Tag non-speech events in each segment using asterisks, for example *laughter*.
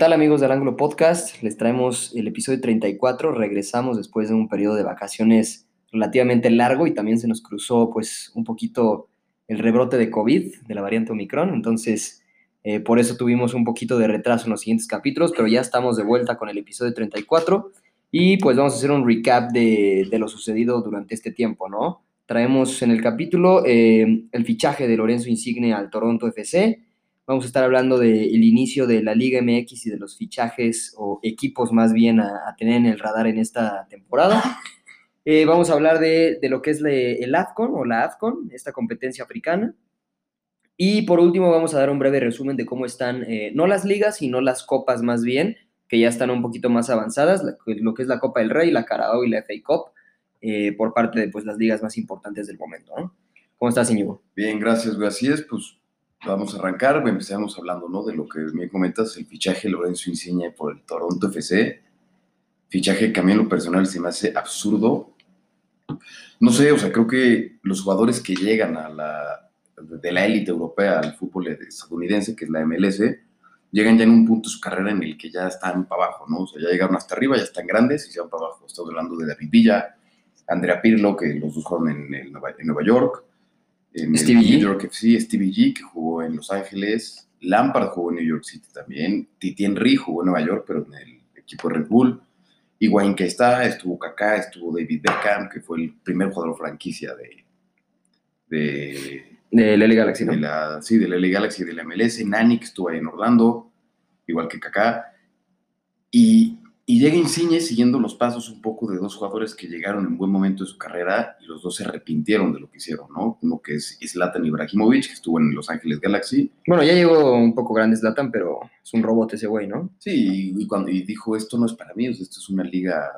Hola, ¿qué tal amigos del Ángulo Podcast? Les traemos el episodio 34. Regresamos después de un periodo de vacaciones relativamente largo y también se nos cruzó pues un poquito el rebrote de COVID de la variante Omicron. Entonces, eh, por eso tuvimos un poquito de retraso en los siguientes capítulos, pero ya estamos de vuelta con el episodio 34 y pues vamos a hacer un recap de, de lo sucedido durante este tiempo, ¿no? Traemos en el capítulo eh, el fichaje de Lorenzo Insigne al Toronto FC. Vamos a estar hablando del inicio de la Liga MX y de los fichajes o equipos más bien a, a tener en el radar en esta temporada. Eh, vamos a hablar de, de lo que es le- el AFCON o la AFCON, esta competencia africana. Y por último vamos a dar un breve resumen de cómo están, eh, no las ligas, sino las copas más bien, que ya están un poquito más avanzadas, lo que es la Copa del Rey, la Carabao y la FA Cup, eh, por parte de pues, las ligas más importantes del momento. ¿no? ¿Cómo estás, Íñigo? Bien, gracias, es, pues vamos a arrancar. Empezamos hablando, ¿no? De lo que me comentas, el fichaje de Lorenzo Insigne por el Toronto FC. Fichaje que a mí en lo personal se me hace absurdo. No sé, o sea, creo que los jugadores que llegan a la, de la élite europea al fútbol estadounidense, que es la MLS, llegan ya en un punto de su carrera en el que ya están para abajo, ¿no? O sea, ya llegaron hasta arriba, ya están grandes y se van para abajo. Estamos hablando de David Villa, Andrea Pirlo, que los dos en, en Nueva York, en Stevie el G. New York FC, Stevie G, que jugó en Los Ángeles, Lampard jugó en New York City también, Titi Henry jugó en Nueva York, pero en el equipo de Red Bull, Higuaín que está, estuvo Kaká, estuvo David Beckham, que fue el primer jugador franquicia de, de, De LA Galaxy, ¿no? de la, sí, de la LA Galaxy de la MLS, Nani, que estuvo ahí en Orlando, igual que Kaká. Y, y llega Insigne siguiendo los pasos un poco de dos jugadores que llegaron en buen momento de su carrera y los dos se arrepintieron de lo que hicieron, ¿no? Uno que es Zlatan Ibrahimovic, que estuvo en Los Ángeles Galaxy. Bueno, ya llegó un poco grande Zlatan, pero es un robot ese güey, ¿no? Sí, y, cuando, y dijo, esto no es para mí, esto es una liga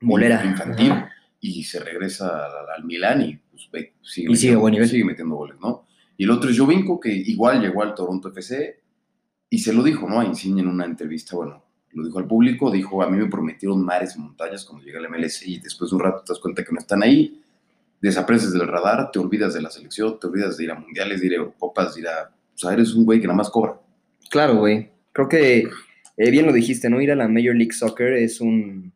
Molera. infantil. Ajá. Y se regresa al, al Milán y pues, ve, sigue, Y sigue buen nivel. sigue metiendo goles, ¿no? Y el otro es Jovinko, que igual llegó al Toronto FC y se lo dijo, ¿no? A Insigne en una entrevista, bueno, lo dijo al público, dijo, a mí me prometieron mares y montañas cuando llegué al MLS y después de un rato te das cuenta que no están ahí, desapareces del radar, te olvidas de la selección, te olvidas de ir a mundiales, ir a de ir a... O sea, eres un güey que nada más cobra. Claro, güey. Creo que eh, bien lo dijiste, ¿no? Ir a la Major League Soccer es un,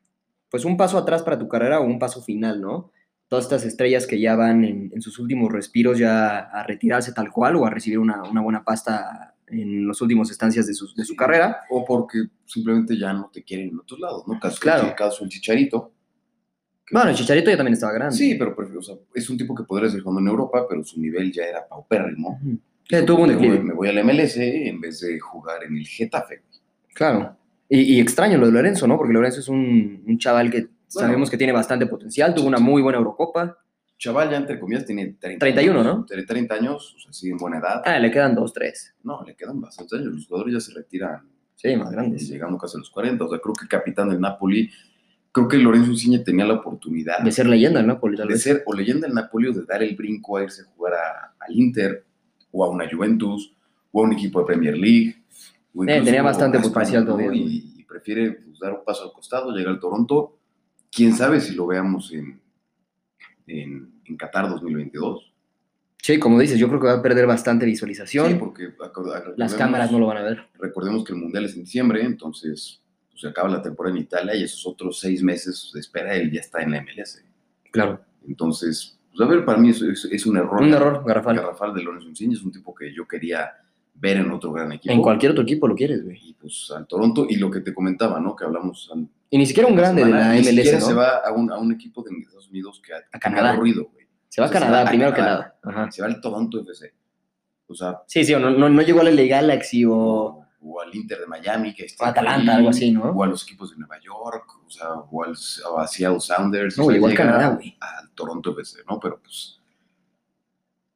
pues un paso atrás para tu carrera o un paso final, ¿no? Todas estas estrellas que ya van en, sus últimos respiros ya a retirarse tal cual o a recibir una buena pasta en los últimos estancias de su, de su carrera. O porque simplemente ya no te quieren en otros lados, ¿no? Caso, Claro. el caso del Chicharito. Bueno, el Chicharito ya también estaba grande. Sí, pero prefiero- o sea, es un tipo que podría ser jugando en Europa, pero su nivel ya era paupérrimo. Tuvo un me, voy, declive. me voy al MLS en vez de jugar en el Getafe. Claro. Y, y extraño lo de Lorenzo, ¿no? Porque Lorenzo es un, un chaval que sabemos que tiene bastante potencial, tuvo una muy buena Eurocopa. Chaval ya, entre comillas, tiene 30 31, años, ¿no? Tiene 30 años, o sea, sigue en buena edad. Ah, le quedan dos, tres. No, le quedan bastantes años. Los jugadores ya se retiran Sí, más grandes. llegando casi a los 40. O sea, creo que el capitán del Napoli, creo que Lorenzo Insigne tenía la oportunidad De ser leyenda, ¿no? Por tal de vez. ser o leyenda del Napoli o de dar el brinco a irse a jugar a- al Inter o a una Juventus o a un equipo de Premier League. o Eh, tenía bastante potencial todavía, y prefiere pues, dar un paso al costado, llegar al Toronto. Quién sabe si lo veamos en, en, en Qatar 2022. Sí, como dices, yo creo que va a perder bastante visualización. Sí, porque Las cámaras no lo van a ver. Recordemos que el Mundial es en diciembre, entonces pues, se acaba la temporada en Italia y esos otros seis meses de espera, él ya está en la MLS. Claro. Entonces, pues, a ver, para mí es, es- es un error. Un error, garrafal. Garrafal de Lorenzo Insigne es un tipo que yo quería ver en otro gran equipo. En cualquier otro equipo lo quieres, güey. Y pues al Toronto, y lo que te comentaba, ¿no? Que hablamos Y ni siquiera un grande de la ni siquiera se va a un, a un equipo de Estados Unidos que ha, A Canadá. que ruido, güey. Se va a o sea, se Canadá, a primero que Canadá. nada. Ajá. Se va al Toronto FC. O sea, Sí, sí, o no, no, no llegó a la LA Galaxy o... o, al Inter de Miami, que está O Atalanta, ahí, algo así, ¿no? O a los equipos de Nueva York, o sea, o, al, o a Seattle Sounders. No, o sea, igual llega Canadá, güey. Al Toronto FC, ¿no? Pero pues.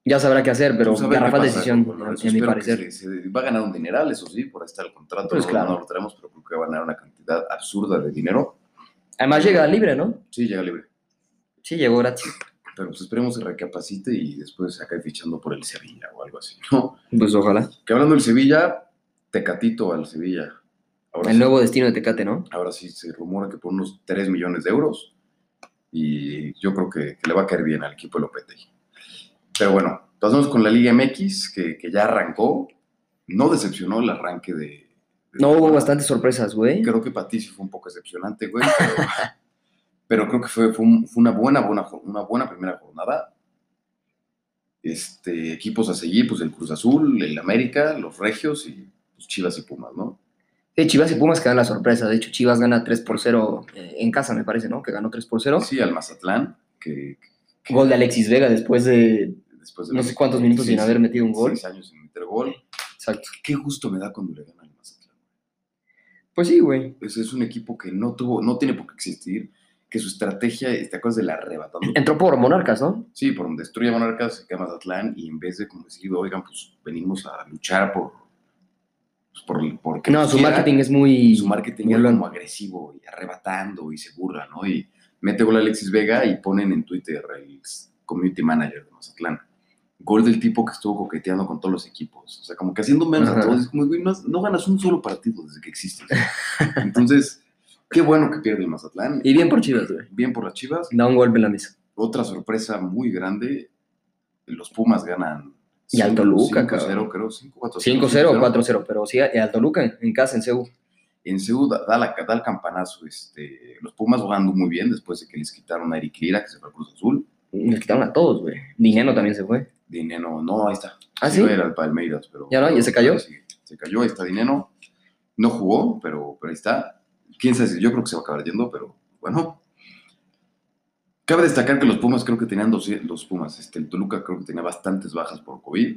Ya sabrá qué hacer, pero a garrafal decisión, en mi Espero que parecer. se- se- va a ganar un dineral, eso sí, por ahí está el contrato. Pues no, claro. no lo traemos, pero creo que va a ganar una cantidad absurda de dinero. Además llega libre, ¿no? Sí, llega libre. Sí, llegó gratis. Pero pues esperemos que recapacite y después se acabe fichando por el Sevilla o algo así, ¿no? Pues ojalá. Que hablando del Sevilla, Tecatito al Sevilla. Ahora El sí- nuevo destino de Tecate, ¿no? Ahora sí se rumora que por unos 3 millones de euros. Y yo creo que, que le va a caer bien al equipo de Lopetegui. Pero bueno, pasamos con la Liga MX, que, que ya arrancó. No decepcionó el arranque de, No, hubo bastantes sorpresas, güey. Creo que sí fue un poco decepcionante, güey. Pero, *laughs* pero creo que fue, fue, un- fue una, buena, buena, una buena primera jornada. Este, equipos a seguir, pues el Cruz Azul, el América, los Regios y pues, Chivas y Pumas, ¿no? Sí, Chivas y Pumas quedan la sorpresa. De hecho, Chivas gana 3 por 0 eh, en casa, me parece, ¿no? Que ganó 3 por 0. Sí, al Mazatlán, que, que Gol de Alexis Vega después de. Después de no sé cuántos minutos sin haber metido un gol. Seis años sin meter gol. Exacto. Qué gusto me da cuando le ganan al Mazatlán. Pues sí, güey. Es, es un equipo que no tuvo, no tiene por qué existir, que su estrategia, ¿te acuerdas de la arrebatando? Entró por Monarcas, ¿no? Sí, por donde destruye a Monarcas, se queda Mazatlán y en vez de como decir, oigan, pues venimos a luchar por. Pues, por, por que No, su quieran", marketing es muy. Su marketing bueno. como agresivo y arrebatando y se burla, ¿no? Y mete gol a Alexis Vega y ponen en Twitter el community manager de Mazatlán. Gol del tipo que estuvo coqueteando con todos los equipos. O sea, como que haciendo menos a Ajá. todos. Es como, güey, no, no ganas un solo partido desde que existes. Entonces, qué bueno que pierde el Mazatlán. Y bien por Chivas, güey. Bien por las Chivas. Da un golpe en la mesa. Otra sorpresa muy grande. Los Pumas ganan. Y al Toluca, 5-0, cabrón. creo. 5-4. 5-0 o 4-0, pero sí, al Toluca en- casa, en Ceú. En Seúl da, da la- da el campanazo. Este, los Pumas jugando muy bien después de que les quitaron a Eric Lira, que se fue al Cruz Azul. Les quitaron a todos, güey. Dinero también se fue. Dinero, no, ahí está. ¿Ah, sí? iba a ir al Palmeiras, pero. ¿Ya no? ¿Ya se cayó? Sí, se cayó, ahí está Dinero. No jugó, pero, pero ahí está. Quién sabe si yo creo que se va a acabar yendo, pero bueno. Cabe destacar que los Pumas creo que tenían dos, los Pumas, este, el Toluca creo que tenía bastantes bajas por COVID,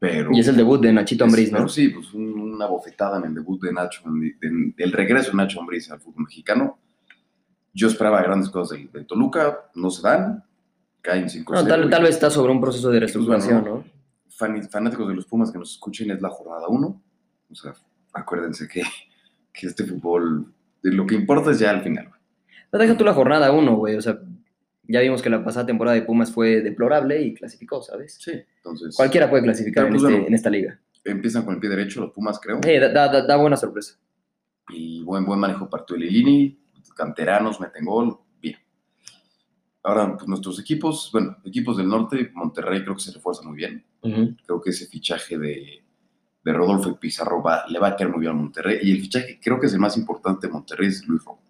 pero... Y es el debut de Nachito Ambriz, Pero ¿no? sí, pues un- una bofetada en el debut de Nacho, del regreso de Nacho Ambriz al fútbol mexicano. Yo esperaba grandes cosas del, del Toluca, no se dan, caen 5 No, tal, tal vez está sobre un proceso de reestructuración, ¿no? fan- fanáticos de los Pumas que nos escuchen, es la jornada 1. O sea, acuérdense que, que este fútbol, de lo que importa es ya al final. No deja tú la jornada uno, güey. O sea, ya vimos que la pasada temporada de Pumas fue deplorable y clasificó, ¿sabes? Sí. Entonces, Cualquiera puede clasificar en, pues, este- en esta liga. empiezan con el pie derecho los Pumas, creo. Sí, da, da- da buena sorpresa. Y buen, buen manejo partió el Lilini, canteranos, meten gol. Ahora, pues nuestros equipos, bueno, equipos del norte, Monterrey creo que se refuerza muy bien. Creo que ese fichaje de, de Rodolfo Pizarro va, le va a caer muy bien a Monterrey. Y el fichaje creo que es el más importante de Monterrey es Luis Romo.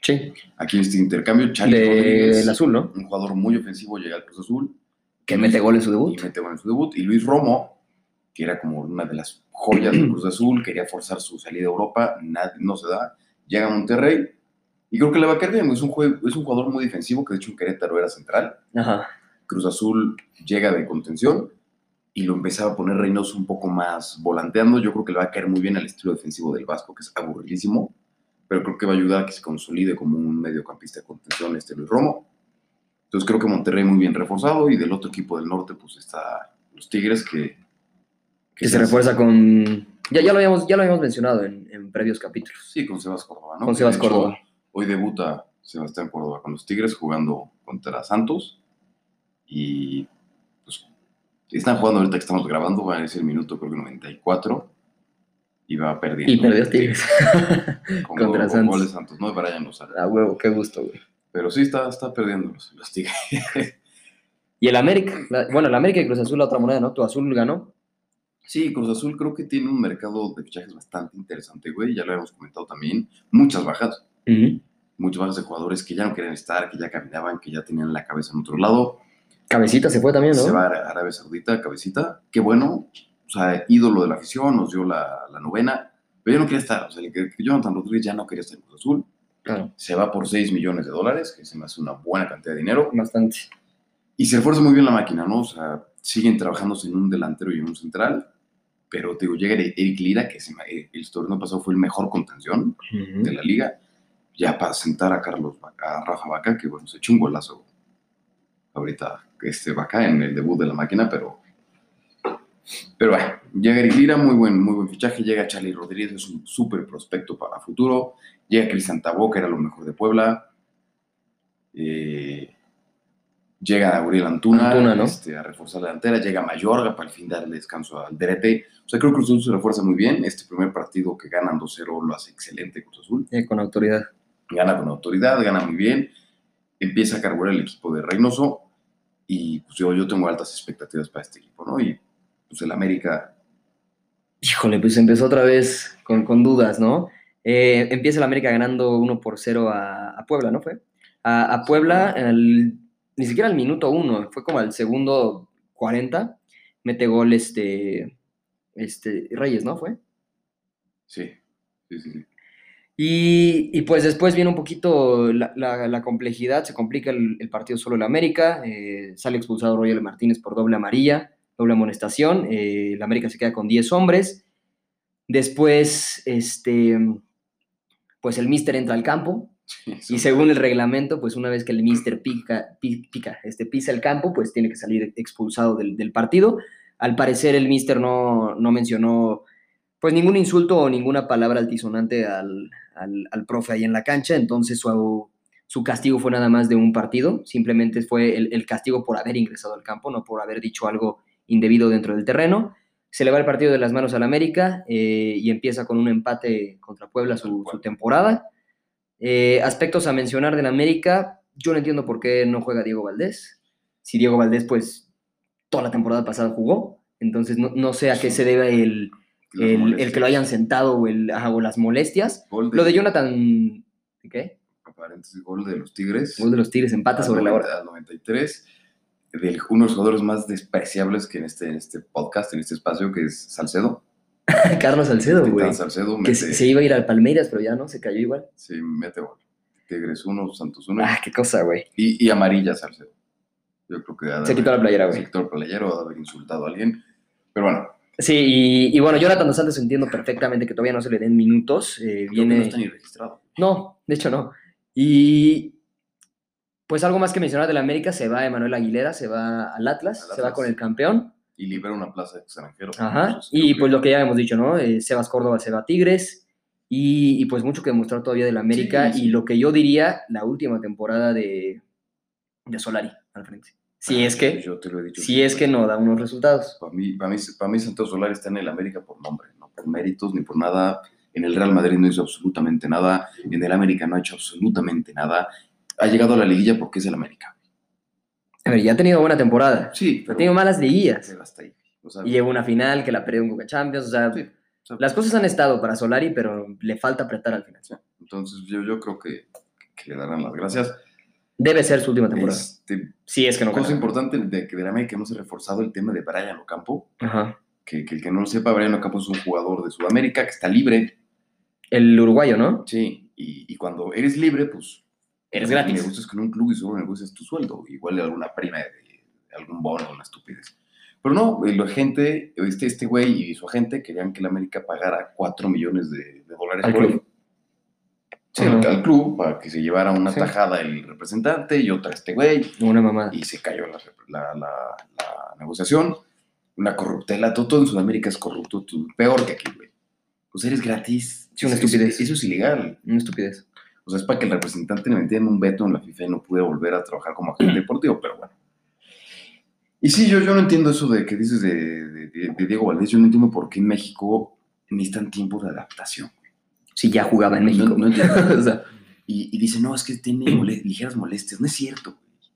Sí. Aquí en este intercambio, Charlie Rodríguez, Del azul, ¿no? un jugador muy ofensivo, llega al Cruz Azul. Que mete gol en su debut. Y mete gol en su debut. Y Luis Romo, que era como una de las joyas del *clears throat* Cruz Azul, quería forzar su salida a Europa, nadie, no se da. Llega a Monterrey y creo que le va a caer bien. Es un, es un jugador muy defensivo, que de hecho en Querétaro era central. Ajá. Cruz Azul llega de contención y lo empezaba a poner Reynoso un poco más volanteando. Yo creo que le va a caer muy bien al estilo defensivo del Vasco, que es aburridísimo, pero creo que va a ayudar a que se consolide como un mediocampista de contención este Luis Romo. Entonces creo que Monterrey muy bien reforzado y del otro equipo del norte pues está los Tigres que... Que se refuerza con. Ya, ya, lo, habíamos, ya lo habíamos mencionado en, en previos capítulos. Sí, con Sebas Córdoba, ¿no? Con Sebas Córdoba. Hoy debuta Sebastián Córdoba con los Tigres jugando contra Santos y pues están jugando ahorita que estamos grabando, va a ser el minuto creo que 94 y va perdiendo. Y perdió Tigres. *laughs* con, contra con Santos. gol de Santos, no de Brian Lozano. A huevo, qué gusto, güey. Pero sí está, está perdiendo los, los Tigres. *laughs* Y el América. la- bueno, el América y Cruz Azul, la otra moneda, ¿no? Tu azul ganó. Sí, Cruz Azul creo que tiene un mercado de fichajes bastante interesante, güey. Ya lo habíamos comentado también. Muchas bajas, muchas bajas de jugadores que ya no querían estar, que ya caminaban, que ya tenían la cabeza en otro lado. Cabecita se fue también, ¿no? Se va a Arabia Saudita, cabecita. Qué bueno. O sea, ídolo de la afición, nos dio la, la novena. Pero yo no quería estar. O sea, el Jonathan Rodríguez ya no quería estar en Cruz Azul. Claro, Se va por 6 millones de dólares, que se me hace una buena cantidad de dinero. bastante. Y se refuerza muy bien la máquina, ¿no? O sea, siguen trabajándose en un delantero y en un central. Pero te digo, llega Eric Lira, que se me- eh, el torneo pasado fue el mejor contención de la liga, ya para sentar a Carlos a Rafa Vaca, que bueno, se echó un golazo ahorita este Vaca en el debut de la máquina, pero pero bueno, llega Eric Lira, muy buen, muy buen fichaje, llega Charlie Rodríguez, es un súper prospecto para futuro, llega Cristian Tabó, que era lo mejor de Puebla, eh, llega Gabriel Antuna, Antuna, ¿no? este, a reforzar la delantera, llega Mayorga para al fin darle descanso al Derete, o sea, creo que Cruz Azul se refuerza muy bien, este primer partido que ganan 2-0 lo hace excelente Cruz Azul, Eh, con autoridad. Gana con autoridad, gana muy bien, empieza a carburar el equipo de Reynoso y pues yo, yo tengo altas expectativas para este equipo, ¿no? Y pues el América, Híjole, pues empezó otra vez con, con dudas, ¿no? Eh, empieza el América ganando 1 por 0 a, a Puebla, ¿no fue? A, a Puebla, ni siquiera al minuto 1, fue como al segundo 40, mete gol este, este Reyes, ¿no? Fue. Sí, sí, sí. sí. Y, y, pues después viene un poquito la, la- la complejidad, se complica el, el partido solo el América, eh, sale expulsado Roger Martínez por doble amarilla, doble amonestación, eh, el América se queda con 10 hombres. Después, este, pues el Mister entra al campo Sí, y según el reglamento, pues una vez que el Mister pica, pi- pica, este, pisa el campo, pues tiene que salir expulsado del, del partido. Al parecer el Mister no, no mencionó pues ningún insulto o ninguna palabra altisonante al, al, al profe ahí en la cancha, entonces su, su castigo fue nada más de un partido, simplemente fue el, el castigo por haber ingresado al campo, no por haber dicho algo indebido dentro del terreno. Se le va el partido de las manos al América eh, y empieza con un empate contra Puebla su, su temporada. Eh, aspectos a mencionar del América, yo no entiendo por qué no juega Diego Valdés. Si Diego Valdés, pues, toda la temporada pasada jugó, entonces no, no sé a qué se debe el, el, el que lo hayan sentado o, el, ajá, o las molestias. Gol Lo de Jonathan, ¿qué? Paréntesis, gol de los Tigres. Gol de los Tigres, empate al sobre la 90 hora. Al 93. De uno de los jugadores más despreciables que en este, en este podcast, en este espacio, que es Salcedo. *laughs* Carlos Salcedo, güey. Salcedo Que mete, se, se iba a ir al Palmeiras, pero ya no, se cayó igual. sí, mete gol. Tigres 1, Santos 1. Ah, qué cosa, güey. Y, y amarilla Salcedo. Yo creo que de Se quitó la playera, se güey. quitó el playero, ha de haber insultado a alguien. Pero bueno, Sí, y, y bueno, Jonathan Dos Santos entiendo perfectamente que todavía no se le den minutos. eh, viene... no está ni registrado. No, de hecho no. Y pues algo más que mencionar del América, se va Emanuel Aguilera, se va al Atlas, Al se va con el campeón. Y libera una plaza de extranjeros. Ajá. Y pues lo que ya hemos dicho, ¿no? Eh, Sebas Córdoba se va a Tigres. Y, y, pues mucho que demostrar todavía del América. Sí, sí. Y lo que yo diría, la última temporada de, de Solari al frente. Si Ah, es que, Yo te lo he dicho. si es que no da unos resultados. Para mí, para, mí, para mí Santos Solari está en el América por nombre, no por méritos ni por nada. En el Real Madrid no hizo absolutamente nada. En el América no ha hecho absolutamente nada. Ha llegado a la liguilla porque es el América. A ver, ya ha tenido buena temporada. Sí, Ha tenido malas liguillas. pero hasta ahí. O sea, Y llegó una final que la perdió en Coca Champions. O sea, sí, o sea, las cosas han estado para Solari, pero le falta apretar al final. sí. Entonces yo, yo creo que, que le darán las gracias. Debe ser su última temporada. Este, Si es que no cosa gana. importante de que del América ha reforzado el tema de Brian Ocampo. Ajá. Que, que el que no lo sepa, Brian Ocampo es un jugador de Sudamérica que está libre. El uruguayo, ¿no? Sí, y, y cuando eres libre, pues Eres gratis. Que en un club y solo negocias tu sueldo, igual alguna prima de, de algún bono, una estupidez. Pero no, eh, la gente, este, este güey y su agente querían que la América pagara 4 millones de, de dólares Al por club. él. Sí, al, club, para que se llevara una Sí. tajada el representante y otra este güey, Una mamada. y se cayó la, la- la- la negociación. Una corruptela, todo, todo en Sudamérica es corrupto, tú- peor que aquí, güey. Pues eres gratis. Sí, una Eso- estupidez. eso es ilegal. Una estupidez. O sea, es para que el representante le metieran un veto en la FIFA y no pudiera volver a trabajar como agente *clears throat* deportivo, pero bueno. Y sí, yo, yo no entiendo eso de que dices de, de- de- de Diego Valdés. Yo no entiendo por qué en México necesitan tiempo de adaptación. Si ya jugaba en México. no entiendo. *laughs* o sea, Y, y dice, no, es que tiene mole- ligeras molestias. No es cierto, güey.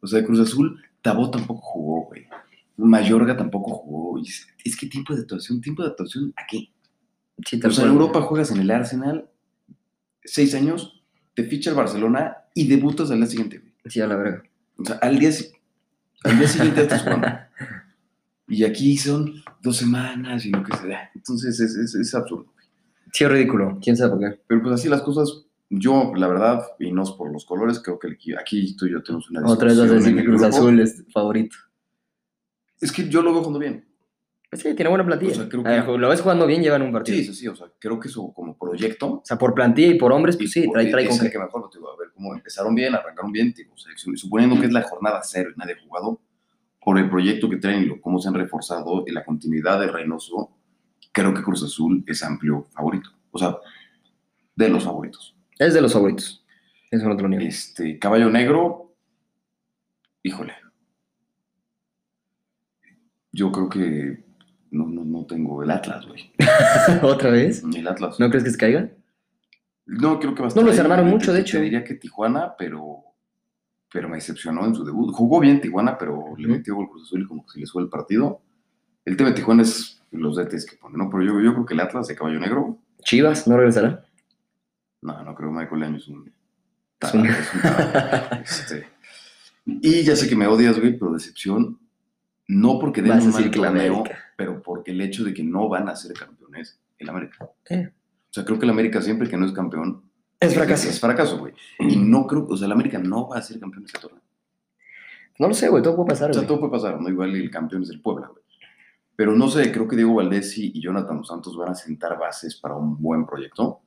O sea, Cruz Azul, Tabó tampoco jugó, güey. Mayorga tampoco jugó. Es, es que tiempo de adaptación, tiempo de adaptación, ¿a qué? sí, O sea, en. Europa juegas en el Arsenal, seis años, te ficha el Barcelona y debutas al día siguiente, güey. Sí, a la verga. O sea, al día, al día siguiente estás jugando. *laughs* Y aquí son dos semanas y lo que sea. Entonces es, es, es absurdo. Sí, es ridículo. ¿Quién sabe por qué? Pero pues así las cosas, yo, la verdad, y no es por los colores, creo que aquí tú y yo tenemos una Otra vez vas a decir que Cruz. Azul es favorito. Es que yo lo veo jugando bien. Pues sí, tiene buena plantilla. O sea, creo A ver, que- lo ves jugando bien, llevan un partido. Sí, sí, sí. O sea, creo que eso como proyecto. O sea, por plantilla y por hombres, pues sí, trae, trae con qué. que mejor, digo, a ver cómo empezaron bien, arrancaron bien, digo, o sea, suponiendo que es la jornada cero y nadie ha jugado, por el proyecto que traen y cómo se han reforzado y la continuidad de Reynoso, creo que Cruz Azul es amplio favorito. O sea, de los favoritos. Es de los favoritos. Eso no te lo niego. Este, Caballo Negro, híjole. Yo creo que no, no, no tengo el Atlas, güey. *laughs* ¿Otra vez? El Atlas. ¿No crees que se caiga? No, creo que va a No estar los ahí. armaron mucho, de hecho. Te diría que Tijuana, pero, pero me decepcionó en su debut. Jugó bien Tijuana, pero le metió gol Cruz Azul y como que se le fue el partido. El tema de Tijuana es los DTs que ponen, ¿no? Pero yo, yo creo que el Atlas de caballo negro, Chivas, ¿no regresará? no, no creo que Michael Leaño es un... Es un- es un tarado, *laughs* este. Y ya sé que me odias, güey, pero decepción, no porque den Vas un mal torneo, pero porque el hecho de que no van a ser campeones, el América. Eh. O sea, creo que el América siempre que no es campeón, Es fracaso. Es fracaso, güey. Y no creo, o sea, el América no va a ser campeón de ese torneo. No lo sé, güey, todo puede pasar, O sea, güey. todo puede pasar, ¿no? Igual el campeón es el Puebla, güey. Pero no sé, creo que Diego Valdés y Jonathan Santos van a sentar bases para un buen proyecto.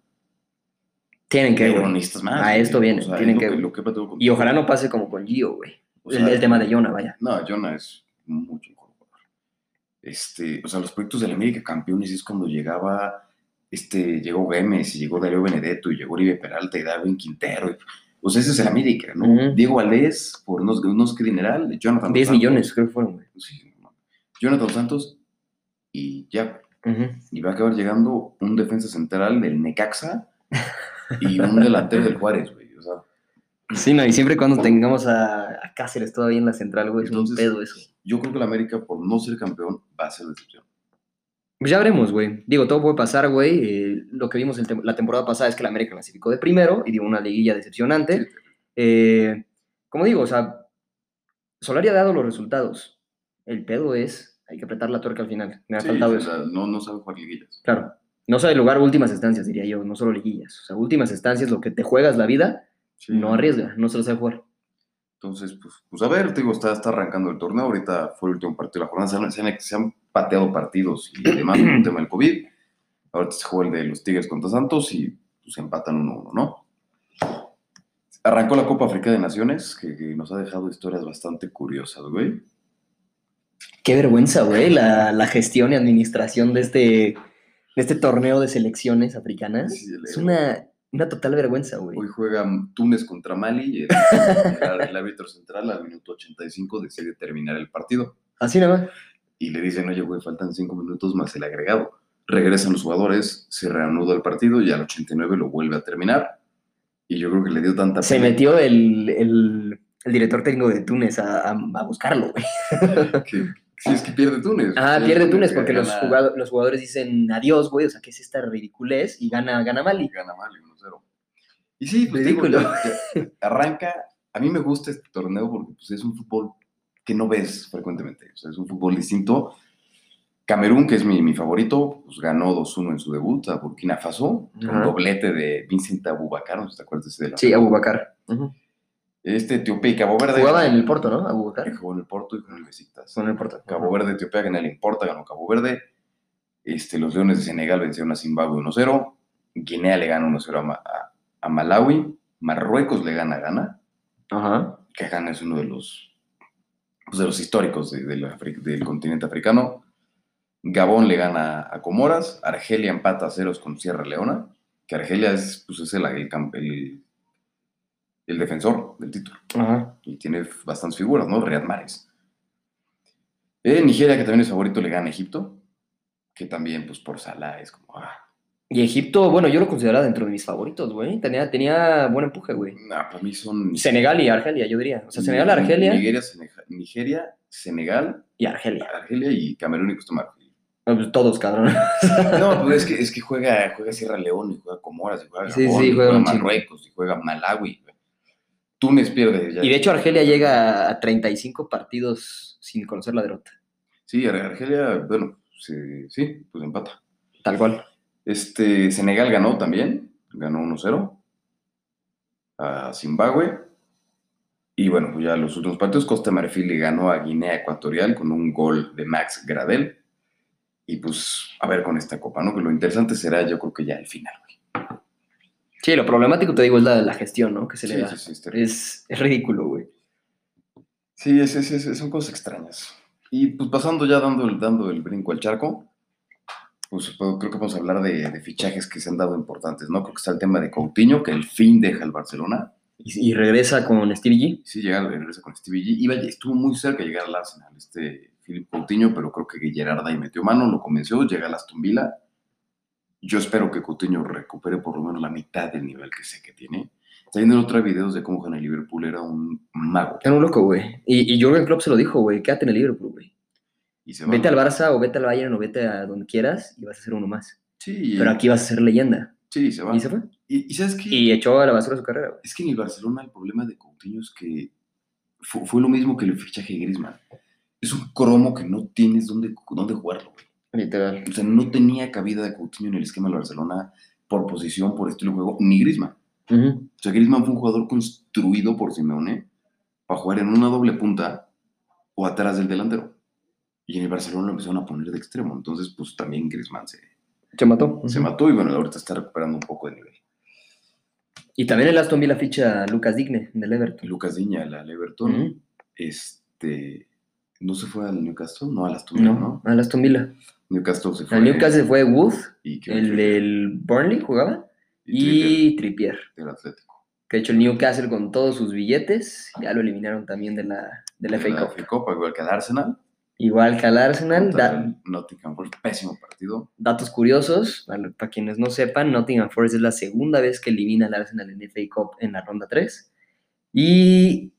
Tienen que, güey. más. A esto viene, O sea, tienen es que- lo lo que he platicado con- Y ojalá no pase como con Gio, güey. o El, sea, el tema de Jonah, vaya. No, Jonah es mucho mejor jugador. Este, o sea, los proyectos del América campeones es cuando llegaba, este, llegó Gómez y llegó Darío Benedetto y llegó Oribe Peralta y Darwin Quintero. y- o sea, ese es el América, ¿no? Diego Valdés, por no, no sé qué dineral, Jonathan 10 Dos Santos, millones, creo que fueron, güey. sí. Jonathan Santos y ya. Y va a acabar llegando un defensa central del Necaxa y un delantero del Juárez, güey. O sea, Sí, no, y siempre y cuando tengamos a, a Cáceres todavía en la central, güey, es un pedo eso. yo creo que el América, por no ser campeón, va a ser decepción. Pues ya veremos, güey. Digo, todo puede pasar, güey. Eh, lo que vimos el tem- la temporada pasada es que la América clasificó de primero y dio una liguilla decepcionante. Sí, Eh, como digo, o sea, Solari ha dado los resultados. El pedo es, hay que apretar la tuerca al final. Me ha sí, faltado o eso. no, no sabe jugar liguillas. Claro. No sabe lugar últimas instancias, diría yo, no solo liguillas. O sea, últimas instancias, lo que te juegas la vida, Sí. no arriesga, no se lo sabe jugar. Entonces, pues, pues a ver, te digo, está, está arrancando el torneo. Ahorita fue el último partido de la jornada. Se han, se han- se han pateado partidos y *clears throat* demás con el tema del COVID. Ahorita se juega el de los Tigres contra Santos y pues empatan 1-1, ¿no? Arrancó la Copa Africana de Naciones, que, que nos ha dejado historias bastante curiosas, güey. Qué vergüenza, güey, la, la gestión y administración de este, de este torneo de selecciones africanas. Sí, es una, una total vergüenza, güey. Hoy juega Túnez contra Mali y el, el- el árbitro central al minuto 85 decide terminar el partido. Así nada más. y le dicen, oye, güey, faltan cinco minutos más el agregado. Regresan los jugadores, se reanuda el partido y al 89 lo vuelve a terminar. Y yo creo que le dio tanta Se pena metió el, el, el director técnico de Túnez a, a- a buscarlo, güey. *laughs* que si es que pierde Túnez. Ah, pierde Túnez que porque los, jugado- los jugadores dicen adiós, güey. O sea, ¿qué es esta ridiculez? Y gana, gana Mali. Gana Mali 1-0. Y sí, pues, digo, Ridículo. ya- ya arranca. A mí me gusta este torneo porque pues, es un fútbol que no ves frecuentemente. O sea, es un fútbol distinto. Camerún, que es mi, mi favorito, pues ganó 2-1 en su debut a Burkina Faso, con Ajá. doblete de Vincent Abubakar, no te acuerdas ese de la Sí, Abubakar. Este Etiopía y Cabo Verde. Jugaba en el Porto, ¿no? Que Abubakar. jugó en el Porto y con el Besiktas. Con el Porto. Cabo Verde, Etiopía, gana el Importa, ganó Cabo Verde. Este, los Leones de Senegal vencieron a Zimbabue 1-0. Guinea le gana 1-0 a, Ma- a- a Malawi. Marruecos le gana a Ghana. Ajá. Que Ghana es uno de los, pues, de los históricos de- de la Afri- del continente africano. Gabón le gana a Comoras. Argelia empata a ceros con Sierra Leona. Que Argelia es, pues, es el, el, el- el defensor del título Ajá. y tiene bastantes figuras, ¿no? Riyad Mahrez. Eh, Nigeria, que también es favorito, le gana a Egipto, que también, pues, por Salah es como, ah, Y Egipto, bueno, yo lo consideraba dentro de mis favoritos, güey. Tenía, tenía buen empuje, güey. nah, para mí son... Senegal y Argelia, yo diría. O sea, Senegal, Argelia Nigeria, Seneja- Nigeria, Senegal, y Argelia. Argelia y Camerún y Costa Marfil. Pues, Todos, cabrón. *laughs* No, pues es que, es que juega, juega Sierra León y juega Comoras y juega Sí, Gabón sí, y juega juega un chingo. Marruecos y juega Malawi. güey. Túnez pierde. ya. Y de hecho Argelia llega a 35 partidos sin conocer la derrota. Sí, Ar- Argelia, bueno, sí, sí, pues empata. Tal cual. Este, Senegal ganó también, ganó 1-0 a Zimbabue. Y bueno, pues ya los últimos partidos, Costa Marfil le ganó a Guinea Ecuatorial con un gol de Max Gradel. Y pues, a ver con esta copa, ¿no? Que lo interesante será, yo creo que ya el final, güey. Sí, lo problemático, te digo, es la, la gestión, ¿no? Que se le Sí, da. sí, sí, es. Es, ridículo, güey. Sí, es- es- son cosas extrañas. Y pues pasando ya dando el, dando el brinco al charco, pues puedo- creo que vamos a hablar de, de fichajes que se han dado importantes, ¿no? Creo que está el tema de Coutinho, que el fin deja el Barcelona. Y, y regresa con Stevie G. Sí, llega al regreso con Stevie G. Iba, estuvo muy cerca de llegar al Arsenal, este Philip Coutinho, pero creo que Gerard ahí metió mano, lo convenció, llega al Aston Villa. Yo espero que Coutinho recupere por lo menos la mitad del nivel que sé que tiene. Está viendo otros videos de cómo en el Liverpool era un mago. Era un loco, güey. Y, y Jürgen Klopp se lo dijo, güey. Quédate en el Liverpool, güey. y se va. Vete al Barça o vete al Bayern o vete a donde quieras y vas a ser uno más. Sí, Pero aquí vas a ser leyenda. sí, se va. Y se fue. Y, y ¿sabes qué? Y echó a la basura su carrera, güey. Es que en el Barcelona el problema de Coutinho es que fu- fue, lo mismo que el fichaje de Griezmann. Es un cromo que no tienes dónde, dónde jugarlo, güey. Literal. O sea, no tenía cabida de Coutinho en el esquema del Barcelona por posición, por estilo de juego, ni Griezmann. Ujú. O sea, Griezmann fue un jugador construido por Simeone para jugar en una doble punta o atrás del delantero. Y en el Barcelona lo empezaron a poner de extremo. Entonces, pues también Griezmann se, Se mató. se mató y bueno, ahorita está recuperando un poco de nivel. Y también el Aston Villa ficha a Lucas Digne del Everton. Lucas Diña, el Everton, este, ¿no se fue al Newcastle? No, al Aston Villa, No, ¿no? al Aston Villa. Newcastle se fue. Al Newcastle fue Wood, y el del Burnley jugaba, y y Trippier. del Atlético. Que de hecho el Newcastle con todos sus billetes ya lo eliminaron también de la, de la De FA la Cup. FA Cup, igual que al Arsenal. Igual que al Arsenal, da- el Nottingham Forest, pésimo partido. datos curiosos, para, para quienes no sepan, Nottingham Forest es la segunda vez que elimina al Arsenal en FA Cup en la ronda 3. Y,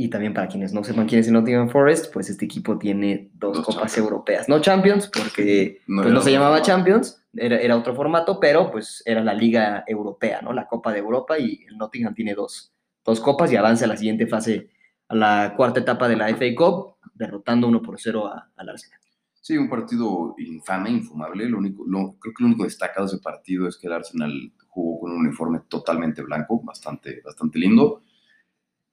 y también para quienes no sepan quién es el Nottingham Forest, pues este equipo tiene dos, Dos copas Champions. europeas. No Champions, porque No pues no se llamaba. Champions, era, era otro formato, pero pues era la Liga Europea, ¿no? La Copa de Europa y el Nottingham tiene dos, dos copas y avanza a la siguiente fase, a la cuarta etapa de la FA Cup, derrotando 1 por 0 a- al Arsenal. Sí, un partido infame, infumable. Lo único, lo- creo que lo único destacado de ese partido es que el Arsenal jugó con un uniforme totalmente blanco, bastante, bastante lindo,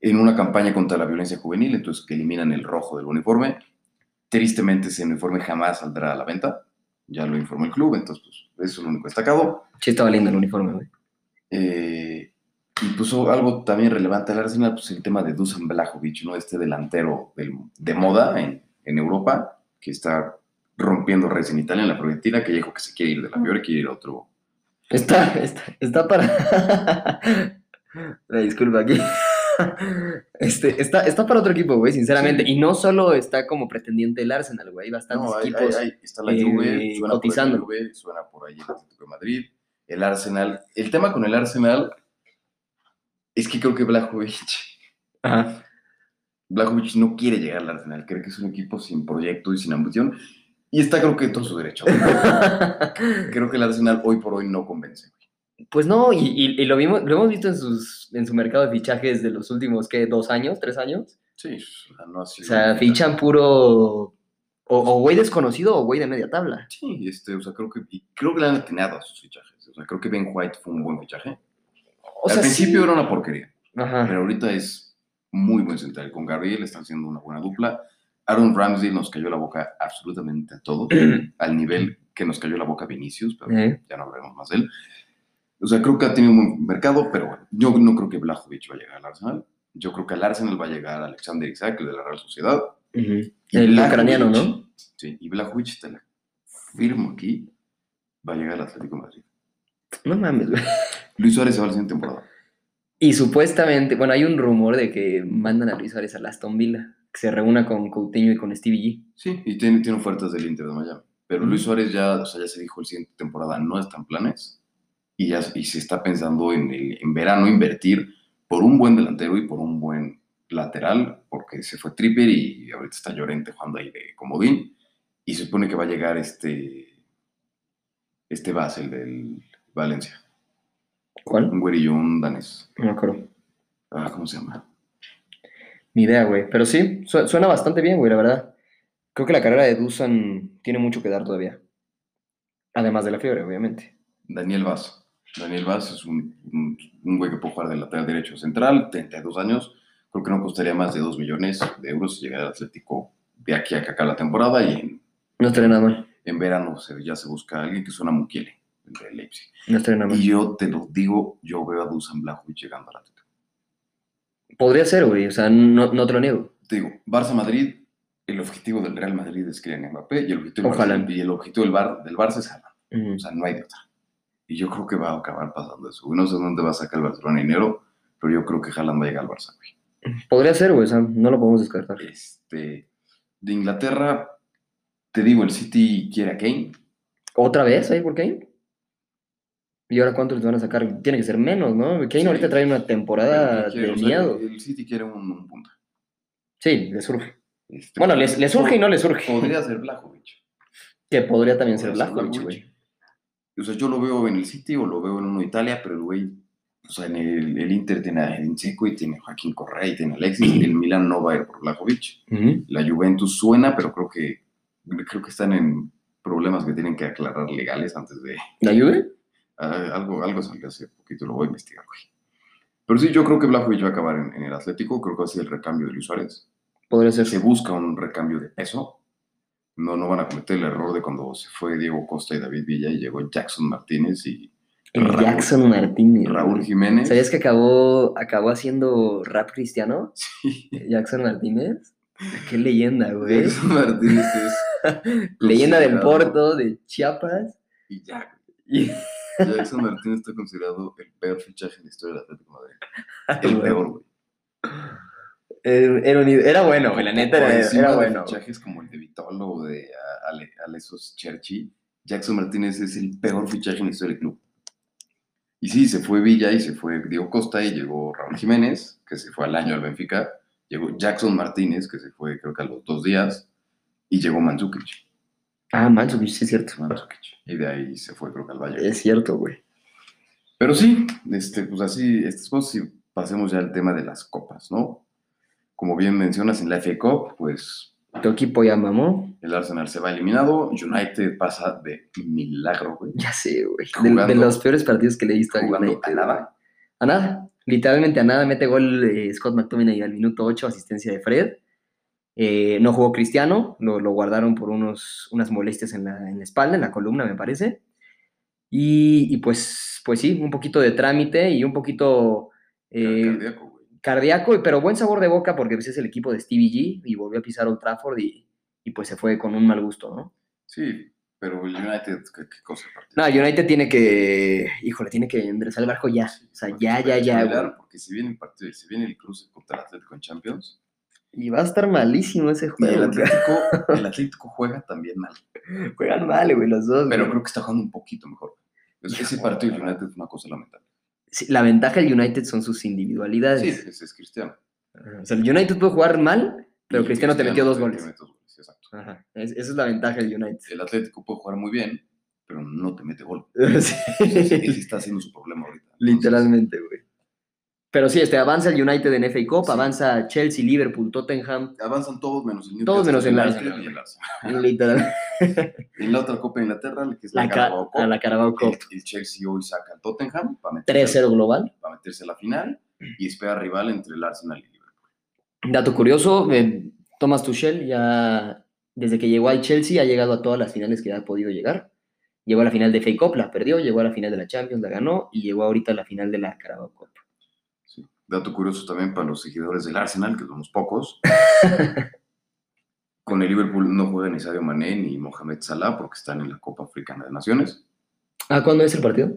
en una campaña contra la violencia juvenil, entonces que eliminan el rojo del uniforme. Tristemente ese uniforme jamás saldrá a la venta, ya lo informó el club, entonces pues, eso es lo único destacado. Sí estaba lindo el uniforme, güey. Eh, y puso algo también relevante al Arsenal, pues el tema de Dusan Blajovic, ¿no? Este delantero del- de moda en, en Europa, que está rompiendo redes en Italia, en la Fiorentina, que dijo que se quiere ir de la Fiore, quiere ir a otro. Está, está, está para. *laughs* La disculpa aquí. *laughs* Este, está, está para otro equipo, güey, sinceramente. Sí. Y no solo está como pretendiente el Arsenal, güey. Hay bastantes No, equipos. está la eh, Juve, suena cotizando. por Juve, suena por ahí el Atlético de Madrid, el Arsenal. El tema con el Arsenal es que creo que Blajovic, Ajá. Blajovic no quiere llegar al Arsenal, cree que es un equipo sin proyecto y sin ambición. Y está creo que en todo su derecho. *laughs* creo que el Arsenal hoy por hoy no convence. Pues no, y, y- y lo, vimos, lo hemos visto en, sus, en su mercado de fichajes de los últimos, ¿qué? ¿Dos años? ¿Tres años? Sí, o sea, no ha O sido sea, una- fichan puro. O, o güey desconocido o güey de media tabla. Sí, este, o sea, creo que, creo que le han atinado a sus fichajes. O sea, creo que Ben White fue un buen fichaje. O Al sea, principio sí. era una porquería, Ajá. pero ahorita es muy buen central. Con Gabriel están haciendo una buena dupla. Aaron Ramsey nos cayó la boca absolutamente a todos, *clears throat* al nivel que nos cayó la boca Vinicius, pero Eh. ya no hablaremos más de él. O sea, creo que ha tenido un buen mercado, pero bueno, yo no creo que Blajovic va a llegar al Arsenal. Yo creo que al Arsenal va a llegar Alexander Isaac, el de la Real Sociedad. El Blajovic, ucraniano, ¿no? Sí, y Blajovic, te la firmo aquí, va a llegar al Atlético de Madrid. No mames, güey. Luis Suárez se va a la siguiente temporada. Y supuestamente, bueno, hay un rumor de que mandan a Luis Suárez a Aston Villa, que se reúna con Coutinho y con Stevie G. Sí, y tiene, tiene ofertas del Inter de Miami. Pero. Luis Suárez ya, o sea, ya se dijo, el siguiente temporada no está en planes. Y, ya, y se está pensando en, el- en verano invertir por un buen delantero y por un buen lateral, porque se fue Tripper y ahorita está Llorente jugando ahí de comodín. Y se supone que va a llegar este, este Basel del Valencia, ¿Cuál? un güerillo, un danés. No me acuerdo. Ah, ¿Cómo se llama? Ni idea, güey. Pero sí, su- suena bastante bien, güey, la verdad. Creo que la carrera de Dusan tiene mucho que dar todavía. Además de la fiebre, obviamente. Daniel Vaz. Daniel Vaz es un, un, un güey que puede jugar de lateral derecho central, 32 años. Creo que no costaría más de 2 millones de euros llegar al Atlético de aquí a acá la temporada y en, No estaría nada mal. en verano se- ya se busca a alguien que suena Mukiele, de Leipzig. No estaría nada mal. Y yo te lo digo, yo veo a Dusan Blajovic llegando al Atlético. Podría ser, güey. O sea, no, no te lo niego. Te digo, Barça-Madrid, el objetivo del Real Madrid es Kylian Mbappé y el objetivo, del Ojalá. Barça- y el objetivo del, Bar, del Barça es Haaland. O sea, no hay de otra. Y yo creo que va a acabar pasando eso. No sé dónde va a sacar el Barcelona dinero, pero yo creo que Haaland va a llegar al Barça, güey. Podría ser, güey. O sea, no lo podemos descartar. Este, de Inglaterra, te digo, el City quiere a Kane. ¿Otra vez ahí por Kane? ¿Y ahora cuánto les van a sacar? Tiene que ser menos, ¿no? Kane Sí. ahorita trae una temporada quiere- de o sea, miedo. el City quiere un, un punta. Sí, le surge. Este, Bueno, le, le surge y no le surge. Podría ser Blajovic. Que podría también ser Podría ser Blajovic, Blajovic. güey. O sea, yo lo veo en el City o lo veo en uno de Italia, pero el güey, o sea, en el, el Inter tiene a Inseco y tiene a Joaquín Correa y tiene a Alexis. El Milan no va a ir por Blajovic. Ujú. La Juventus suena, pero creo que, creo que están en problemas que tienen que aclarar legales antes de... ¿La Juve? ah, algo, algo salió hace poquito, lo voy a investigar, güey. Pero sí, yo creo que Blajovic va a acabar en, en el Atlético. Creo que va a ser el recambio de Luis Suárez. Podría ser. Se busca un recambio de peso. No, no van a cometer el error de cuando se fue Diego Costa y David Villa y llegó Jackson Martínez y El Raúl- Jackson Martínez. Raúl. Jiménez. ¿Sabías que acabó, acabó haciendo rap cristiano? Sí. Jackson Martínez. Qué leyenda, güey. Jackson Martínez es *laughs* Leyenda del Porto, de Chiapas. Y güey. Jackson Martínez está considerado el peor fichaje en la historia del Atlético de Madrid. El *laughs* peor, güey. Era, era bueno, la neta era, era de bueno. fichajes como el de Vitolo o de Ale, Alesos Cherchi, Jackson Martínez es el peor fichaje en la historia del club. Y sí, se fue Villa y se fue Diego Costa y llegó Raúl Jiménez, que se fue al año al Benfica. Llegó Jackson Martínez, que se fue creo que a los dos días. Y llegó Mandzukic. Ah, Mandzukic, sí es cierto. Mandzukic. Y de ahí se fue creo que al Bayern. Es cierto, güey. Pero sí, este, pues así, estas cosas, y pasemos ya al tema de las copas, ¿no? Como bien mencionas en la FA Cup, pues Tu equipo ya mamó. el Arsenal se va eliminado, United pasa de milagro, güey. Ya sé, güey. De, los peores partidos que le he visto al United. a nada. A nada. Literalmente a nada. Mete gol eh, Scott McTominay al minuto 8, asistencia de Fred. Eh, no jugó Cristiano, lo, lo guardaron por unos, unas molestias en la, en la espalda, en la columna, me parece. Y, y pues, pues sí, un poquito de trámite y un poquito eh, Cardíaco. Cardíaco, pero buen sabor de boca porque pues, es el equipo de Stevie G y volvió a pisar Old Trafford y, y pues se fue con un mal gusto, ¿no? Sí, pero United, ¿qué, qué cosa? No, United tiene que, híjole, tiene que enderezar el barco ya. O sea, ya, ya, ya. güey. Porque si viene el partido, si viene el cruce contra el Atlético en Champions, Y va a estar malísimo ese y juego. el. Atlético, *laughs* el Atlético juega también mal. Juegan mal, güey, los dos. Pero güey. creo que está jugando un poquito mejor. Entonces, ese partido del. United es una cosa lamentable. La ventaja del United son sus individualidades. Sí, ese es Cristiano. O sea, el United puede jugar mal, pero Y Cristiano te metió dos te goles. mete dos goles, exacto. Ajá. Es- esa es la ventaja del United. El Atlético puede jugar muy bien, pero no te mete gol. *laughs* Sí. Ese está siendo su problema ahorita. Entonces, Literalmente, güey. Pero sí, este, avanza el United en FA Cup, Sí. avanza Chelsea, Liverpool, Tottenham. Avanzan todos menos el Newcastle, Todos menos el Arsenal, *laughs* *laughs* y el güey. Arsenal. Literal. En la otra Copa de Inglaterra, que es la, La, ca- Carabao Cup, a la Carabao Cup. el, el Chelsea hoy saca al Tottenham para meterse, 3-0 global. para meterse a la final y espera rival entre el Arsenal y Liverpool. Dato curioso, eh, Thomas Tuchel ya, desde que llegó al Chelsea, ha llegado a todas las finales que ha podido llegar. Llegó a la final de FA Cup, la perdió, llegó a la final de la Champions, la ganó, y llegó ahorita a la final de la Carabao Cup. Dato curioso también para los seguidores del Arsenal, que somos pocos. *laughs* Con el Liverpool no juega ni Sadio Mané ni Mohamed Salah porque están en la Copa Africana de Naciones. ¿Ah, cuándo es el partido?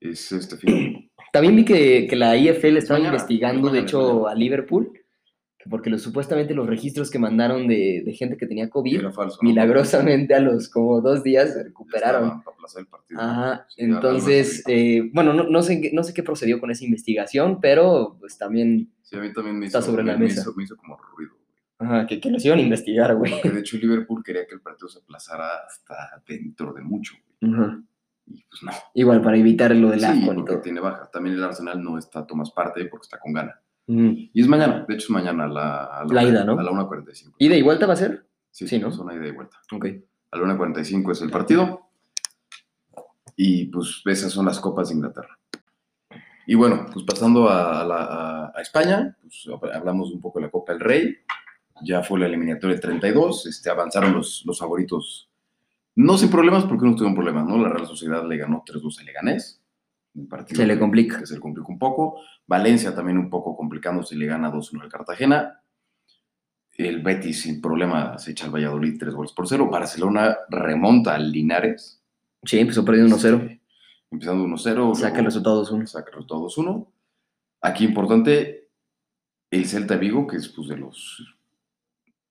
Es este fin. También vi que, que la IFL estaba investigando, es de hecho, mañana. a Liverpool, porque los, supuestamente los registros que mandaron de, de gente que tenía COVID, Era falso. ¿no? milagrosamente a los como dos días se recuperaron. Partido. Ajá, entonces, eh, bueno, no, no sé, no sé qué procedió con esa investigación, pero pues también, Sí, a mí también me está hizo, sobre la me- me mesa. hizo- me hizo como ruido. ajá, que, que los iban a investigar, güey. Porque de hecho Liverpool quería que el partido se aplazara hasta dentro de mucho. güey. Ajá. Y pues no. Igual, para evitar lo del Sí, AFCON y porque todo. tiene baja. También el Arsenal no está Tomás parte porque está con gana. Ujú. Y es mañana, de hecho es mañana a la, a La ida, ¿no? A la 1.45. ¿Ida y vuelta va a ser? Sí, Sí, ¿no? Es una ida y vuelta. Ok. A la 1.45 es el partido. Y pues esas son las copas de Inglaterra. Y bueno, pues pasando a, la- España, pues hablamos un poco de la Copa del Rey. Ya fue la eliminatoria de 32, este, avanzaron los, los favoritos. No sin problemas, porque no tuvieron problemas, ¿no? La Real Sociedad le ganó 3-2 a Leganés. Un partido Se le complica. que se le complica un poco. Valencia también un poco complicándose, le gana 2-1 al Cartagena. El Betis sin problema se echa al Valladolid 3 goles por 0. Barcelona remonta al Linares. Sí, empezó perdiendo 1-0. Este, empezando 1-0. Saca el resultado 2-1. Saca el resultado 2-1. Aquí importante, el Celta Vigo, que es pues, de los...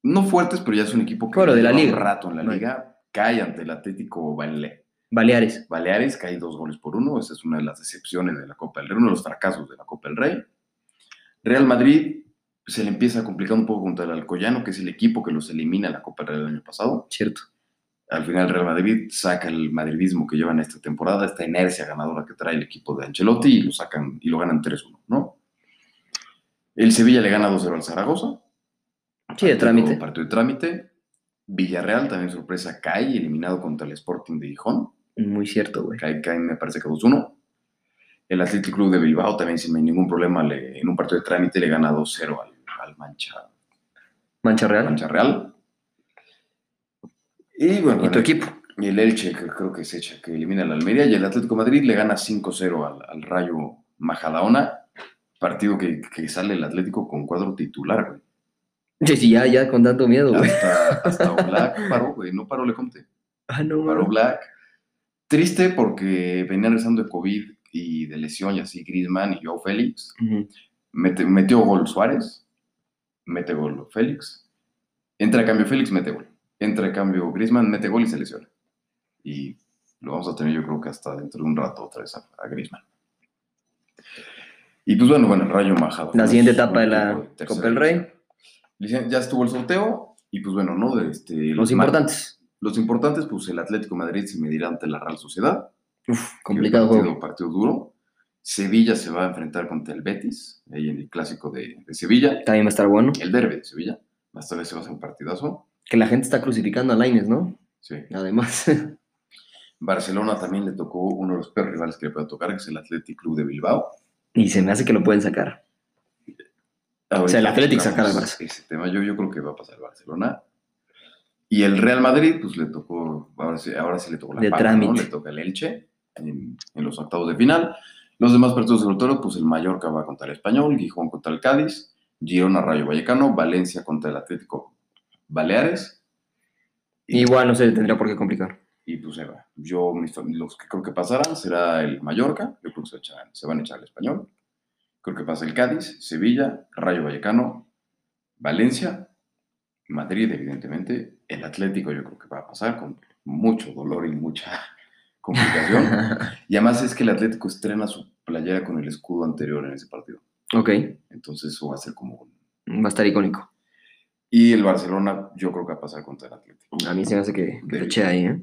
No fuertes, pero ya es un equipo que Claro, de la liga. un rato en la Right. liga. Cae ante el Atlético Bale- Baleares. Baleares, cae dos goles por uno. Esa es una de las decepciones de la Copa del Rey, uno de los fracasos de la Copa del Rey. Real Madrid se le empieza a complicar un poco contra el Alcoyano, que es el equipo que los elimina en la Copa del año pasado. Cierto. Al final Real Madrid saca el madridismo que llevan esta temporada, esta inercia ganadora que trae el equipo de Ancelotti y lo sacan y lo ganan 3-1, ¿no? El Sevilla le gana 2-0 al Zaragoza. Sí, de trámite. Partido de trámite. Villarreal también sorpresa cae, eliminado contra el Sporting de Gijón. Muy cierto, güey. Cae, cae, me parece que 2-1. El Athletic Club de Bilbao también sin ningún problema le- en un partido de trámite le gana 2-0 al, al Mancha, Mancha Real. Mancha Real. Y bueno, ¿Y tu el- equipo? y el Elche, que creo que es Echa, que elimina al Almería. Y el Atlético de Madrid le gana 5-0 al, al Rayo Majadahonda. Partido que, que sale el Atlético con cuadro titular, güey. Sí, sí, ya, ya, con tanto miedo, güey. Hasta, *laughs* hasta Black paró, güey. No paró Lecomte. Ah, no, Paró. Black. Triste porque venía regresando de COVID y de lesión y así Griezmann y Joe Félix. Mete- metió gol Suárez, mete gol Félix, entra a cambio Félix, mete gol. Entra a cambio Griezmann, mete gol y se lesiona. Y lo vamos a tener yo creo que hasta dentro de un rato otra vez a, a Griezmann. Y pues bueno, bueno, el Rayo Majado. La siguiente etapa de la Copa del Rey. Ya estuvo el sorteo y pues bueno, ¿no? De este, Los importantes. Los importantes, pues el Atlético de Madrid se medirá ante la Real Sociedad. Uf, complicado partido. Partido duro. Sevilla se va a enfrentar contra el Betis, ahí en el clásico de, de Sevilla. También va a estar bueno. El derby de Sevilla. Esta vez se va a hacer un partidazo. Que la gente está crucificando a Laines, ¿no? Sí. Además. *laughs* Barcelona también le tocó uno de los peores rivales que le puede tocar, que es el Athletic Club de Bilbao. y se me hace que lo pueden sacar. O sea, el tocamos sacar al Barça. Ese tema yo, yo creo que va a pasar el Barcelona. Y el Real Madrid, pues le tocó, ahora sí, ahora sí le tocó la De paga, ¿no? trámite. Le toca el Elche en, en los octavos de final. Los demás partidos del sorteo, pues el Mallorca va contra el Español, Gijón contra el Cádiz, Girona Rayo Vallecano, Valencia contra el Atlético Baleares. Y, Igual no se tendría por qué complicar. y, pues se va. Yo, los que creo que pasarán será el Mallorca, yo creo que se, se van a echar el Español. Creo que pasa el Cádiz, Sevilla, Rayo Vallecano, Valencia, Madrid, evidentemente. El Atlético yo creo que va a pasar con mucho dolor y mucha *laughs* complicación. *laughs* y además es que el Atlético estrena su playera con el escudo anterior en ese partido. ok, Entonces eso va a ser como... va a estar icónico. Y el Barcelona yo creo que va a pasar contra el Atlético. A mí se me hace que, que ahí, ¿eh?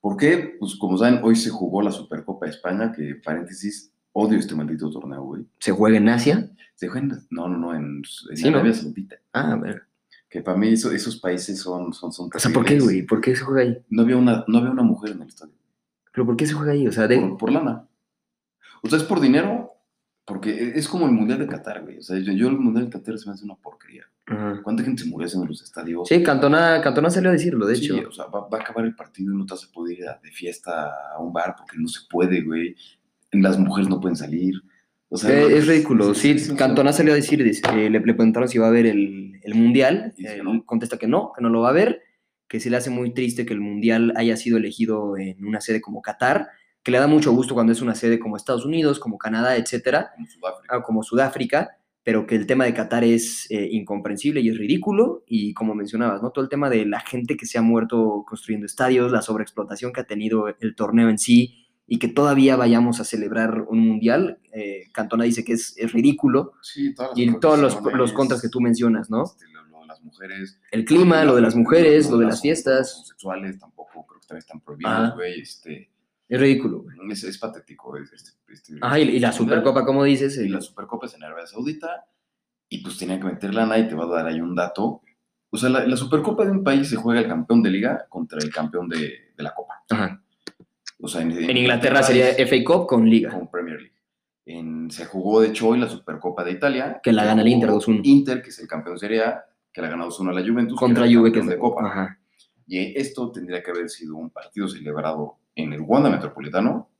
¿Por qué? Pues como saben, hoy se jugó la Supercopa de España, que paréntesis, odio este maldito torneo, güey. ¿Se juega en Asia? Se juega en, no, no, no, en, en Sí, ¿no? Saudita. Ah, a ver. Que para mí eso- esos países son, son, son O sea, ¿por qué, güey? ¿Por qué se juega ahí? No había, una, no había una mujer en el estadio. ¿Pero por qué se juega ahí? O sea, de... Por, por lana. O sea, es por dinero, porque e- es como el Mundial de Qatar, güey. O sea, yo, yo el Mundial de Qatar se me hace una porquería. Ajá. ¿Cuánta gente se murió haciendo los estadios? Sí, Cantona, Cantona salió a decirlo, de Sí, hecho. o sea, va, va a acabar el partido y no te vas a poder ir de fiesta a un bar porque no se puede, güey. Las mujeres no pueden salir. O sea, Eh, es ridículo. Sí, es- Cantona salió a decir, dice, eh, le, le preguntaron si va a ver el, el Mundial. Eh, no. contesta que no, que no lo va a ver, que se le hace muy triste que el Mundial haya sido elegido en una sede como Qatar, que le da mucho gusto cuando es una sede como Estados Unidos, como Canadá, etcétera, como Sudáfrica. ah, como Sudáfrica, pero que el tema de Qatar es eh, incomprensible y es ridículo. Y como mencionabas, ¿no? Todo el tema de la gente que se ha muerto construyendo estadios, la sobreexplotación que ha tenido el torneo en sí, y que todavía vayamos a celebrar un mundial, eh, Cantona dice que es, es ridículo. Sí, todas las Y todos los, los contras que tú mencionas, ¿no? este, lo, lo de las mujeres. El clima, lo de las mujeres, lo de las Los fiestas. homosexuales tampoco creo que también están prohibidos, güey. Este, Es ridículo. güey. es, es patético. es- este- Ajá, y, y la este. Supercopa, como dices, Y la Supercopa es en Arabia Saudita. Y pues tenía que meter lana y te va a dar ahí un dato. O sea, la, la Supercopa de un país se juega el campeón de liga contra el campeón de, de la Copa. ajá. O sea, en, en Inglaterra sería es FA Cup con Liga. con Premier League. En- se jugó, de hecho, hoy la Supercopa de Italia. Que la gana el Inter jugó 2-1. Inter, que es el campeón de Serie A, que la ha ganado 2-1 a la Juventus. Contra el Juve, que es de Copa. Ajá. Y esto tendría que haber sido un partido celebrado en el Wanda Metropolitano,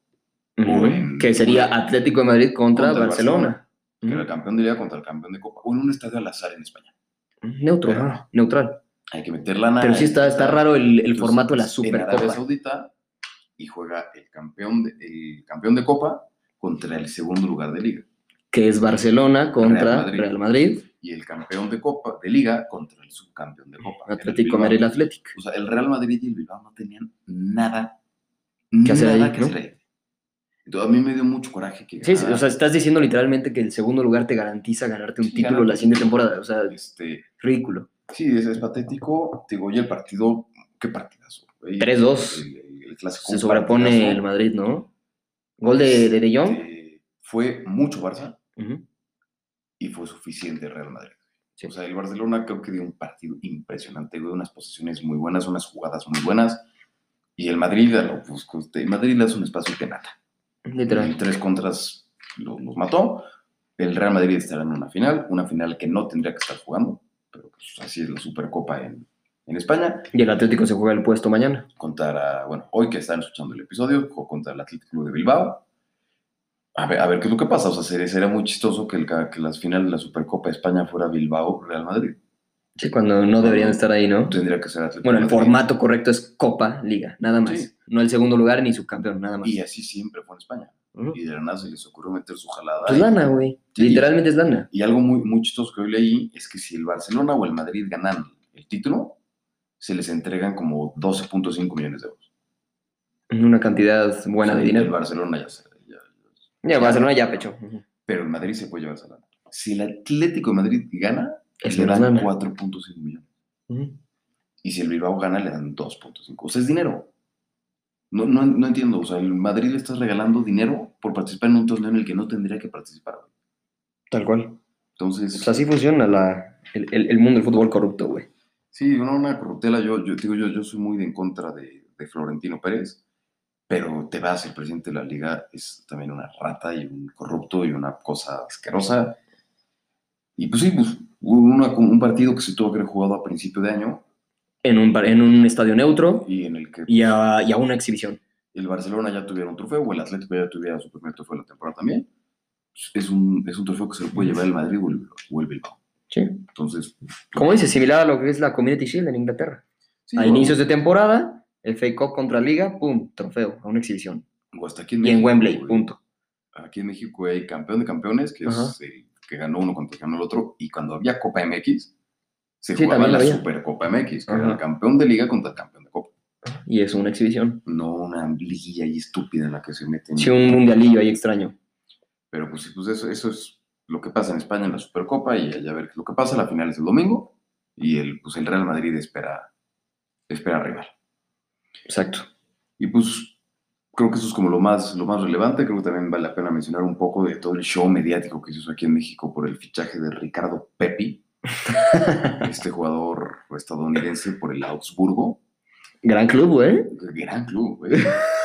Ujú. en- Que sería Atlético de Madrid contra, Contra el Barcelona. que era el campeón de liga contra el campeón de Copa, o en un estadio al azar en España. Neutro, Pero- ajá, neutral. Hay que meter lana. Pero sí está, que está raro el, el Entonces, formato de la En Arabia Supercopa. Saudita y juega el campeón, de, el campeón de Copa contra el segundo lugar de liga. Que es Barcelona contra Real Real Madrid. Y el campeón de Copa, de liga, contra el subcampeón de Copa. Atlético. Madrid Atlético. O sea, el Real Madrid y el Bilbao no tenían nada ¿Qué hacer nada ahí, que no? hacer ahí. Entonces a mí me dio mucho coraje que Sí, o sea, estás diciendo literalmente que el segundo lugar te garantiza ganarte un título la siguiente temporada. O sea, este, ridículo. sí, es, es patético. Te digo, y el partido, qué partidazo. güey. 3-2. El, clásico Se sobrepone el Madrid, ¿no? Gol de De, de Jong. Este, fue mucho Barça y fue suficiente el Real Madrid. Sí. O sea, el Barcelona creo que dio un partido impresionante, güey, unas posiciones muy buenas, unas jugadas muy buenas. Y el Madrid, lo, pues, Madrid le hace un espacio te mata. Literal. En tres contras lo- los mató. El Real Madrid estará en una final, una final que no tendría que estar jugando, pero pues así es la Supercopa en, en España. Y el Atlético se juega el puesto mañana. Contra, bueno, hoy que están escuchando el episodio, contra el Atlético Club de Bilbao. A ver, a ver qué es lo que pasa. O sea, sería, sería muy chistoso que, el, que las finales de la Supercopa de España fuera Bilbao-Real Madrid. Sí, cuando no deberían estar ahí, ¿no? Tendría que ser Atlético Bueno, el Madrid. formato correcto es Copa Liga, nada más. Sí. No el segundo lugar ni subcampeón, nada más. Y así siempre fue en España. Ujú. Y de la nada se les ocurrió meter su jalada. Pues y- lana, güey. Sí. Literalmente es lana. Y algo muy, muy chistoso que hoy leí es que si el Barcelona o el Madrid ganan el título, se les entregan como 12.5 millones de euros. Una cantidad buena O sea, de El dinero. Barcelona ya se. ya- Ya, Barcelona ya pechó. Pero el Madrid se puede llevar esa lana. Si el Atlético de Madrid gana, Es le dan lana. 4.5 millones. Ujú. Y si el Bilbao gana, le dan 2.5. O sea, es dinero. No, no, no entiendo. O sea, el Madrid le estás regalando dinero por participar en un torneo en el que no tendría que participar. Tal cual. Entonces, Pues así funciona la, el, el- el mundo del fútbol corrupto, güey. Sí, no, una corruptela. Yo, yo, digo, yo, yo soy muy en contra de, de Florentino Pérez, pero te vas, el presidente de la liga es también una rata y un corrupto y una cosa asquerosa. Y pues sí, pues hubo una- un partido que se tuvo que haber jugado a principio de año En un, par- en un estadio neutro y en el que y a, y a una exhibición. el Barcelona ya tuviera un trofeo o el Atlético ya tuviera su primer trofeo de la temporada también. Es un, es un trofeo que se lo puede llevar el Madrid o el, o el Bilbao. Sí. Entonces, Como dices, similar a lo que es la Community Shield en Inglaterra. sí, a inicios de temporada, el FA Cup contra Liga, pum, trofeo, a una exhibición. o hasta aquí en Y en México, Wembley, güey. punto. Aquí en México hay campeón de campeones, que es el que ganó uno contra ganó el otro. Y cuando había Copa MX, se Sí, jugaba la había. Supercopa MX, que era el campeón de liga contra el campeón de Copa. Y es una exhibición. No una liguilla ahí estúpida en la que se meten. Sí, un mundialillo ahí extraño. Pero pues sí, pues eso, eso es lo que pasa en España en la Supercopa y allá a ver lo que pasa. La final es el domingo y el, pues el Real Madrid espera, espera rival. Exacto. Y pues creo que eso es como lo más, lo más relevante. Creo que también vale la pena mencionar un poco de todo el show mediático que se hizo aquí en México por el fichaje de Ricardo Pepi, *laughs* este jugador estadounidense por el Augsburgo. Gran club, güey. Gran club, güey. *laughs*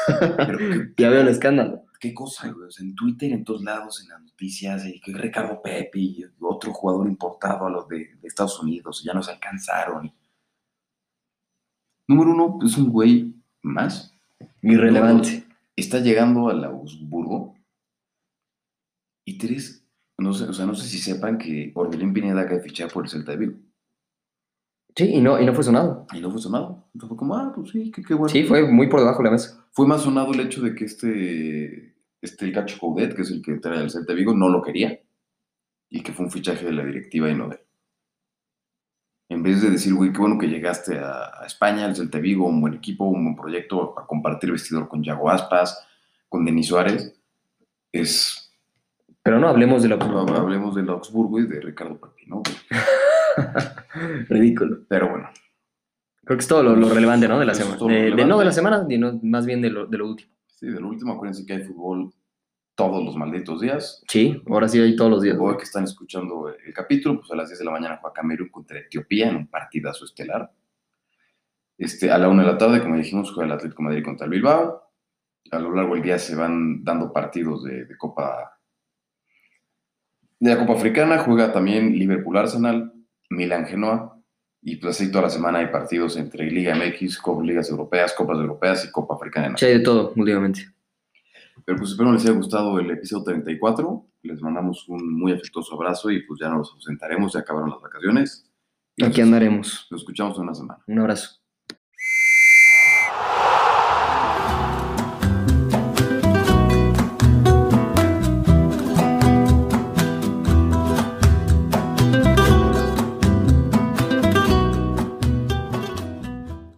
Pero qué, Ya veo el escándalo. Qué cosa, güey. O sea, en Twitter, en todos lados, en las noticias, y que Ricardo Pepi, y otro jugador importado a los de, de Estados Unidos, ya nos alcanzaron. Número uno, es un güey más. Irrelevante. está llegando al Augsburgo. Y tres, no sé, o sea, no sé si sepan que Orbelín Pineda acaba de fichar por el Celta de Vigo. Sí, y no, y no fue sonado. Y no fue sonado. Entonces fue como, ah, pues sí, qué, qué bueno. Sí, fue muy por debajo de la mesa. Fue más sonado el hecho de que este, este el Gacho Coudet, que es el que trae al Celta Vigo, no lo quería. Y que fue un fichaje de la directiva y no de él. En vez de decir, güey, qué bueno que llegaste a, a España, al Celta Vigo, un buen equipo, un buen proyecto, a compartir vestidor con Yago Aspas, con Denis Suárez, es Pero no hablemos de la Hab- Hablemos del Augsburgo y de Ricardo Pepi, ¿no? *laughs* Ridículo. Pero bueno, Creo que es todo lo, lo relevante, ¿no? De la semana. De, de- no de la semana, sino más bien de lo, de lo último. Sí, de lo último, acuérdense que hay fútbol todos los malditos días. Sí, ahora sí hay todos los días. Hoy que están escuchando el, el capítulo, pues a las 10 de la mañana juega Camerún contra Etiopía en un partidazo estelar. Este, a la 1 de la tarde, como dijimos, juega el Atlético de Madrid contra el Bilbao. A lo largo del día se van dando partidos de, de Copa de la Copa Africana. Juega también Liverpool Arsenal, Milan Genoa. Y pues así toda la semana hay partidos entre Liga MX, Copa Ligas Europeas, Copas Europeas y Copa Africana. Sí, hay de todo últimamente. Pero pues espero les haya gustado el episodio 34. Les mandamos un muy afectuoso abrazo y pues ya nos ausentaremos, ya acabaron las vacaciones. Y Aquí nos- andaremos. Nos escuchamos en una semana. Un abrazo.